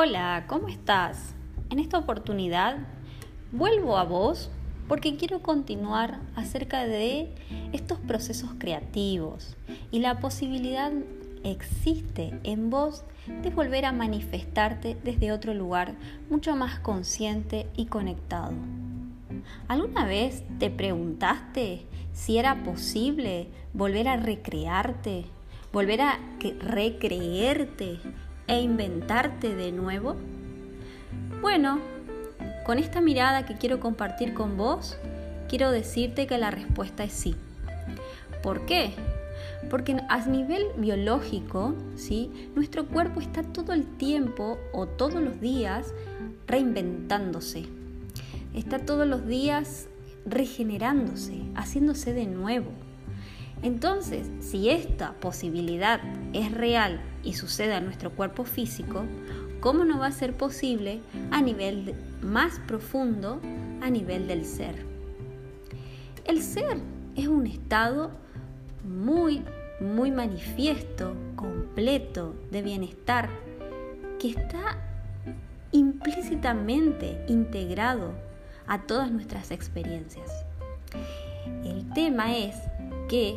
Hola, ¿cómo estás? En esta oportunidad vuelvo a vos porque quiero continuar acerca de estos procesos creativos y la posibilidad existe en vos de volver a manifestarte desde otro lugar mucho más consciente y conectado. ¿Alguna vez te preguntaste si era posible volver a recrearte, volver a recreerte e inventarte de nuevo? Bueno, con esta mirada que quiero compartir con vos, quiero decirte que la respuesta es sí. ¿Por qué? Porque a nivel biológico, ¿sí? nuestro cuerpo está todo el tiempo o todos los días reinventándose. Está todos los días regenerándose, haciéndose de nuevo. Entonces, si esta posibilidad es real y sucede en nuestro cuerpo físico, ¿cómo no va a ser posible a nivel más profundo, a nivel del ser? El ser es un estado muy, muy manifiesto, completo de bienestar, que está implícitamente integrado a todas nuestras experiencias. El tema es que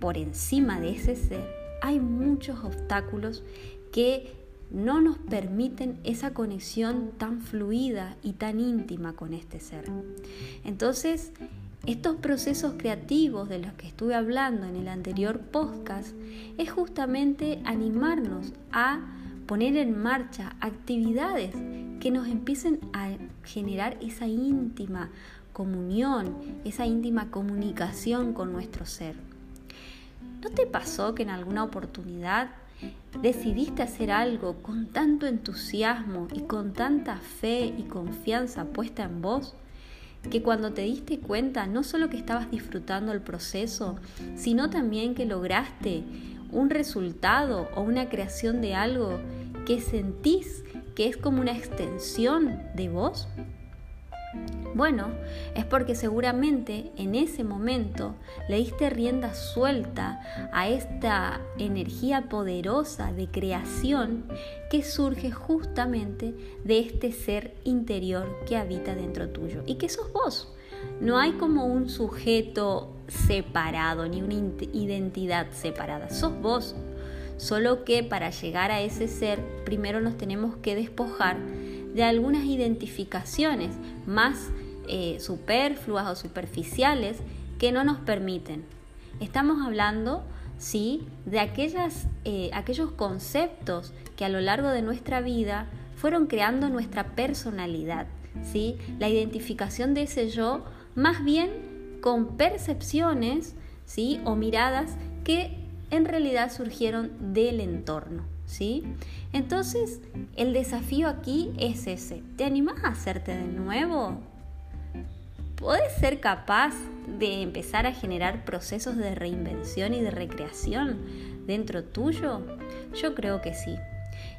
por encima de ese ser hay muchos obstáculos que no nos permiten esa conexión tan fluida y tan íntima con este ser. Entonces, estos procesos creativos de los que estuve hablando en el anterior podcast es justamente animarnos a poner en marcha actividades que nos empiecen a generar esa íntima comunión, esa íntima comunicación con nuestro ser. ¿No te pasó que en alguna oportunidad decidiste hacer algo con tanto entusiasmo y con tanta fe y confianza puesta en vos? que cuando te diste cuenta no solo que estabas disfrutando el proceso, sino también que lograste un resultado o una creación de algo que sentís que es como una extensión de vos? Bueno, es porque seguramente en ese momento le diste rienda suelta a esta energía poderosa de creación que surge justamente de este ser interior que habita dentro tuyo y que sos vos. No hay como un sujeto separado ni una identidad separada, sos vos. Solo que para llegar a ese ser primero nos tenemos que despojar de algunas identificaciones más eh, superfluas o superficiales que no nos permiten. Estamos hablando, sí, de aquellas, eh, aquellos conceptos que a lo largo de nuestra vida fueron creando nuestra personalidad, ¿sí? La identificación de ese yo, más bien con percepciones, ¿sí? O miradas que en realidad surgieron del entorno, ¿sí? Entonces, el desafío aquí es ese. ¿Te animas a hacerte de nuevo? ¿Puedes ser capaz de empezar a generar procesos de reinvención y de recreación dentro tuyo? Yo creo que sí.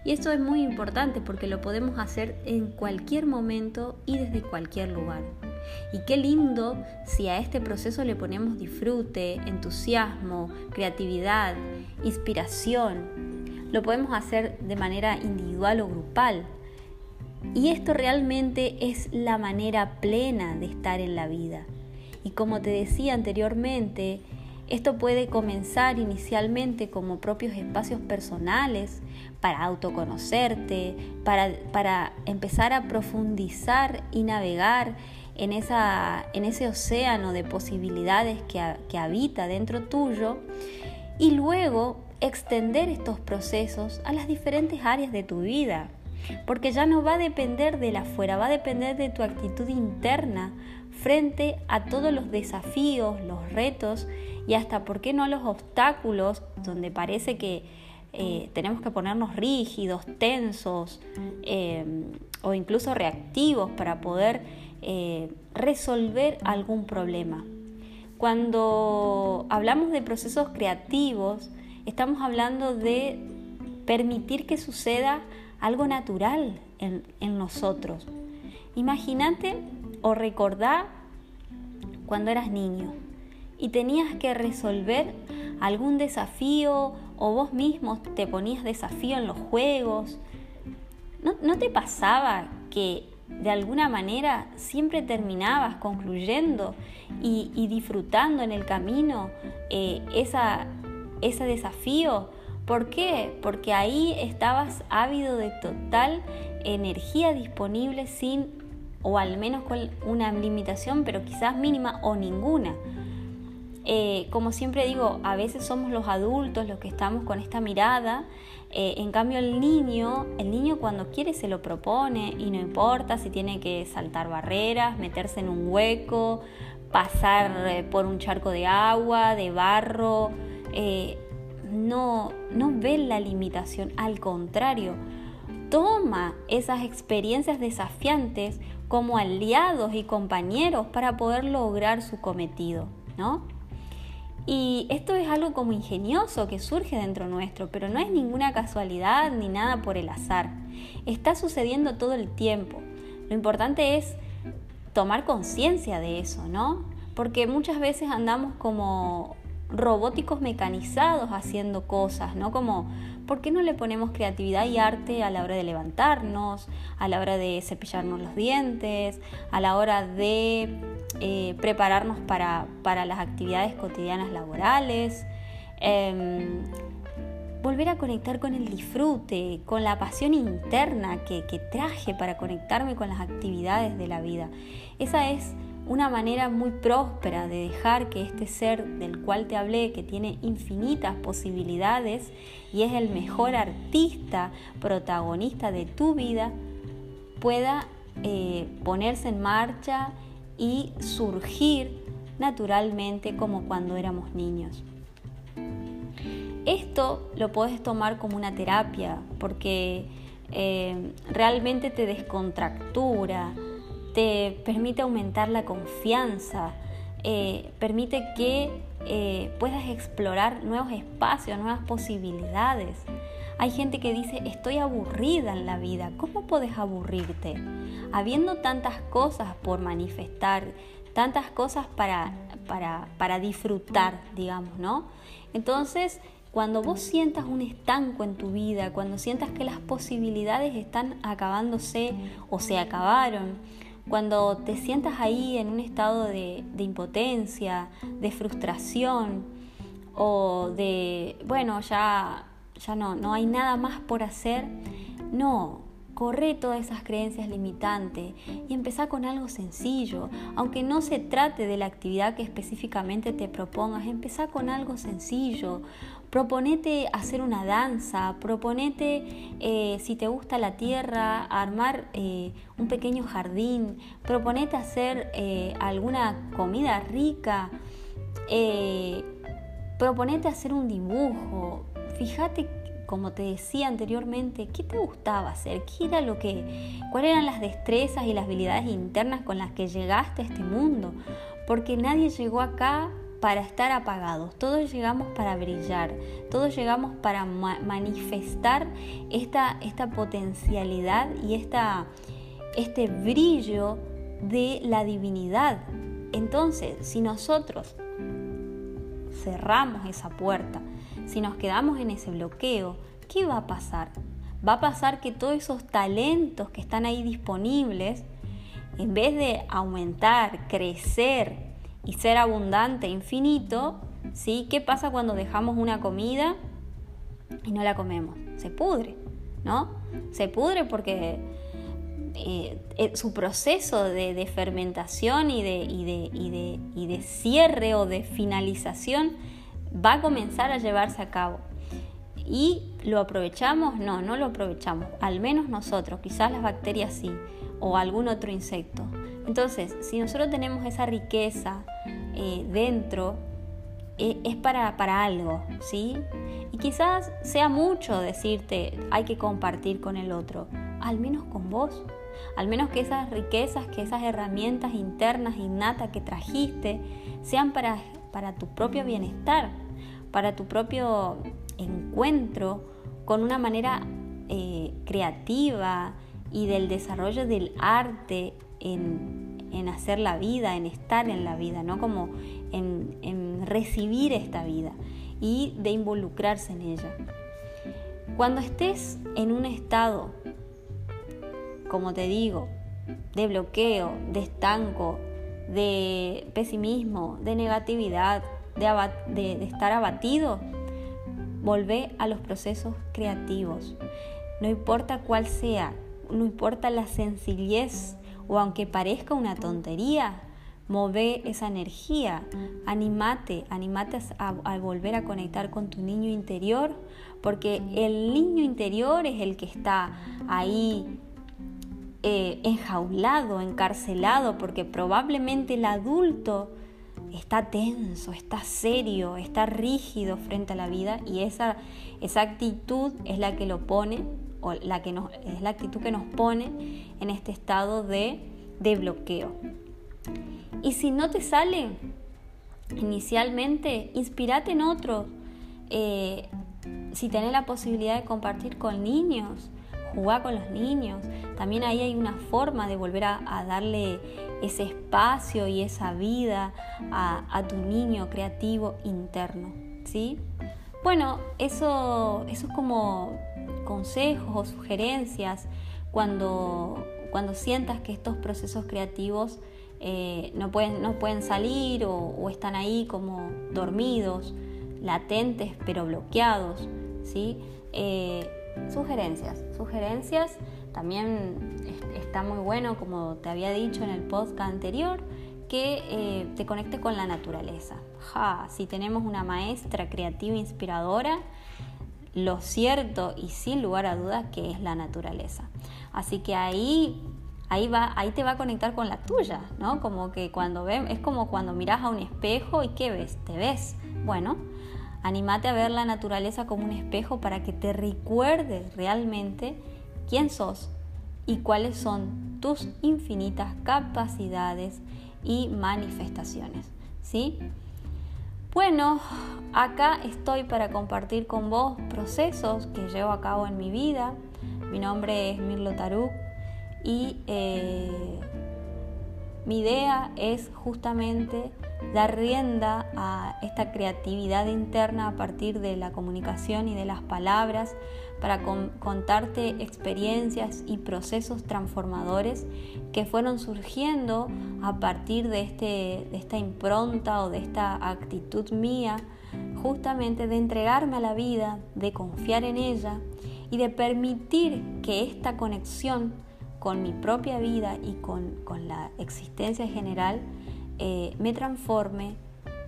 Y esto es muy importante porque lo podemos hacer en cualquier momento y desde cualquier lugar. Y qué lindo si a este proceso le ponemos disfrute, entusiasmo, creatividad, inspiración. Lo podemos hacer de manera individual o grupal. Y esto realmente es la manera plena de estar en la vida. Y como te decía anteriormente, esto puede comenzar inicialmente como propios espacios personales para autoconocerte, para, para empezar a profundizar y navegar en, esa, en ese océano de posibilidades que, que habita dentro tuyo y luego extender estos procesos a las diferentes áreas de tu vida. Porque ya no va a depender de la afuera, va a depender de tu actitud interna frente a todos los desafíos, los retos y hasta, ¿por qué no los obstáculos donde parece que eh, tenemos que ponernos rígidos, tensos eh, o incluso reactivos para poder eh, resolver algún problema. Cuando hablamos de procesos creativos, estamos hablando de permitir que suceda algo natural en, en nosotros. Imagínate o recordá cuando eras niño y tenías que resolver algún desafío o vos mismo te ponías desafío en los juegos ¿no, te pasaba que de alguna manera siempre terminabas concluyendo y, disfrutando en el camino eh, esa, ese desafío? ¿Por qué? Porque ahí estabas ávido de total energía disponible sin, o al menos con una limitación, pero quizás mínima o ninguna. Eh, como siempre digo, a veces somos los adultos los que estamos con esta mirada, eh, en cambio el niño, el niño cuando quiere se lo propone y no importa si tiene que saltar barreras, meterse en un hueco, pasar eh, por un charco de agua, de barro, no, no ve la limitación, al contrario, toma esas experiencias desafiantes como aliados y compañeros para poder lograr su cometido, ¿no? Y esto es algo como ingenioso que surge dentro nuestro, pero no es ninguna casualidad ni nada por el azar. Está sucediendo todo el tiempo. Lo importante es tomar conciencia de eso, ¿no? Porque muchas veces andamos como robóticos mecanizados haciendo cosas, ¿no? Como, ¿por qué no le ponemos creatividad y arte a la hora de levantarnos, a la hora de cepillarnos los dientes, a la hora de eh, prepararnos para, las actividades cotidianas laborales? Em, volver a conectar con el disfrute, con la pasión interna que traje para conectarme con las actividades de la vida. Esa es una manera muy próspera de dejar que este ser del cual te hablé, que tiene infinitas posibilidades y es el mejor artista protagonista de tu vida, pueda eh, ponerse en marcha y surgir naturalmente como cuando éramos niños. Esto lo puedes tomar como una terapia porque eh, realmente te descontractura, te permite aumentar la confianza, eh, permite que eh, puedas explorar nuevos espacios, nuevas posibilidades. Hay gente que dice, estoy aburrida en la vida. ¿Cómo puedes aburrirte? Habiendo tantas cosas por manifestar, tantas cosas para, para, para disfrutar, digamos, ¿no? Entonces, cuando vos sientas un estanco en tu vida, cuando sientas que las posibilidades están acabándose o se acabaron, cuando te sientas ahí en un estado de, impotencia, de frustración o de, bueno, ya, ya no, no hay nada más por hacer, no, corre todas esas creencias limitantes y empezá con algo sencillo. Aunque no se trate de la actividad que específicamente te propongas, empezá con algo sencillo. Proponete hacer una danza, proponete, eh, si te gusta la tierra, armar eh, un pequeño jardín, proponete hacer eh, alguna comida rica, proponete hacer un dibujo, fíjate como te decía anteriormente, ¿qué te gustaba hacer? ¿Qué era lo que, cuáles eran las destrezas y las habilidades internas con las que llegaste a este mundo? Porque nadie llegó acá para estar apagados, todos llegamos para brillar, todos llegamos para manifestar esta, esta potencialidad y esta, este brillo de la divinidad. Entonces, si nosotros cerramos esa puerta, si nos quedamos en ese bloqueo, ¿qué va a pasar? Va a pasar que todos esos talentos que están ahí disponibles, en vez de aumentar, crecer y ser abundante, infinito, ¿sí? ¿Qué pasa cuando dejamos una comida y no la comemos? Se pudre, ¿no? Se pudre porque eh, eh, su proceso de, fermentación y de, cierre o de finalización va a comenzar a llevarse a cabo. ¿Y lo aprovechamos? No, no lo aprovechamos. Al menos nosotros, quizás las bacterias sí, o algún otro insecto. Entonces, si nosotros tenemos esa riqueza eh, dentro, es para, para algo, ¿sí? Y quizás sea mucho decirte, hay que compartir con el otro, al menos con vos. Al menos que esas riquezas, que esas herramientas internas, innatas que trajiste, sean para, para tu propio bienestar para tu propio encuentro con una manera eh, creativa y del desarrollo del arte en, hacer la vida, en estar en la vida, no como en, en recibir esta vida y de involucrarse en ella. Cuando estés en un estado como te digo, de bloqueo, de estanco, de pesimismo, de negatividad, de, estar abatido, volvé a los procesos creativos. No importa cuál sea, no importa la sencillez o aunque parezca una tontería, Move esa energía, animate, animate a, volver a conectar con tu niño interior, porque el niño interior es el que está ahí eh, enjaulado, encarcelado, porque probablemente el adulto está tenso, está serio, está rígido frente a la vida y esa, esa actitud es la que lo pone, o la que es la actitud que nos pone en este estado de, de bloqueo. Y si no te sale inicialmente, inspirate en otro. Eh, si tenés la posibilidad de compartir con niños, jugar con los niños. También ahí hay una forma de volver a, darle ese espacio y esa vida a, tu niño creativo interno. ¿sí? Bueno, eso, eso es como consejos o sugerencias cuando, cuando sientas que estos procesos creativos eh, no, pueden, no pueden salir o, están ahí como dormidos, latentes pero bloqueados. ¿sí? Eh, sugerencias, sugerencias. También está muy bueno, como te había dicho en el podcast anterior, que eh, te conecte con la naturaleza. Ja, si tenemos una maestra creativa inspiradora, lo cierto y sin lugar a dudas que es la naturaleza. Así que ahí ahí va, ahí te va a conectar con la tuya, ¿no? Como que cuando ves, es como cuando miras a un espejo y ¿qué ves? Te ves. Bueno, animate a ver la naturaleza como un espejo para que te recuerdes realmente quién sos y cuáles son tus infinitas capacidades y manifestaciones, ¿sí? Bueno, acá estoy para compartir con vos procesos que llevo a cabo en mi vida. Mi nombre es Mirlo Taruk y eh, mi idea es justamente dar rienda a esta creatividad interna a partir de la comunicación y de las palabras para contarte experiencias y procesos transformadores que fueron surgiendo a partir de, este, de esta impronta o de esta actitud mía, justamente de entregarme a la vida, de confiar en ella y de permitir que esta conexión con mi propia vida y con, la existencia general eh, me transforme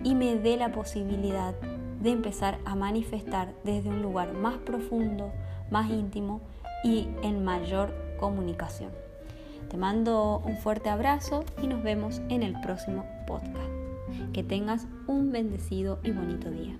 y me dé la posibilidad de empezar a manifestar desde un lugar más profundo, más íntimo y en mayor comunicación. Te mando un fuerte abrazo y nos vemos en el próximo podcast. Que tengas un bendecido y bonito día.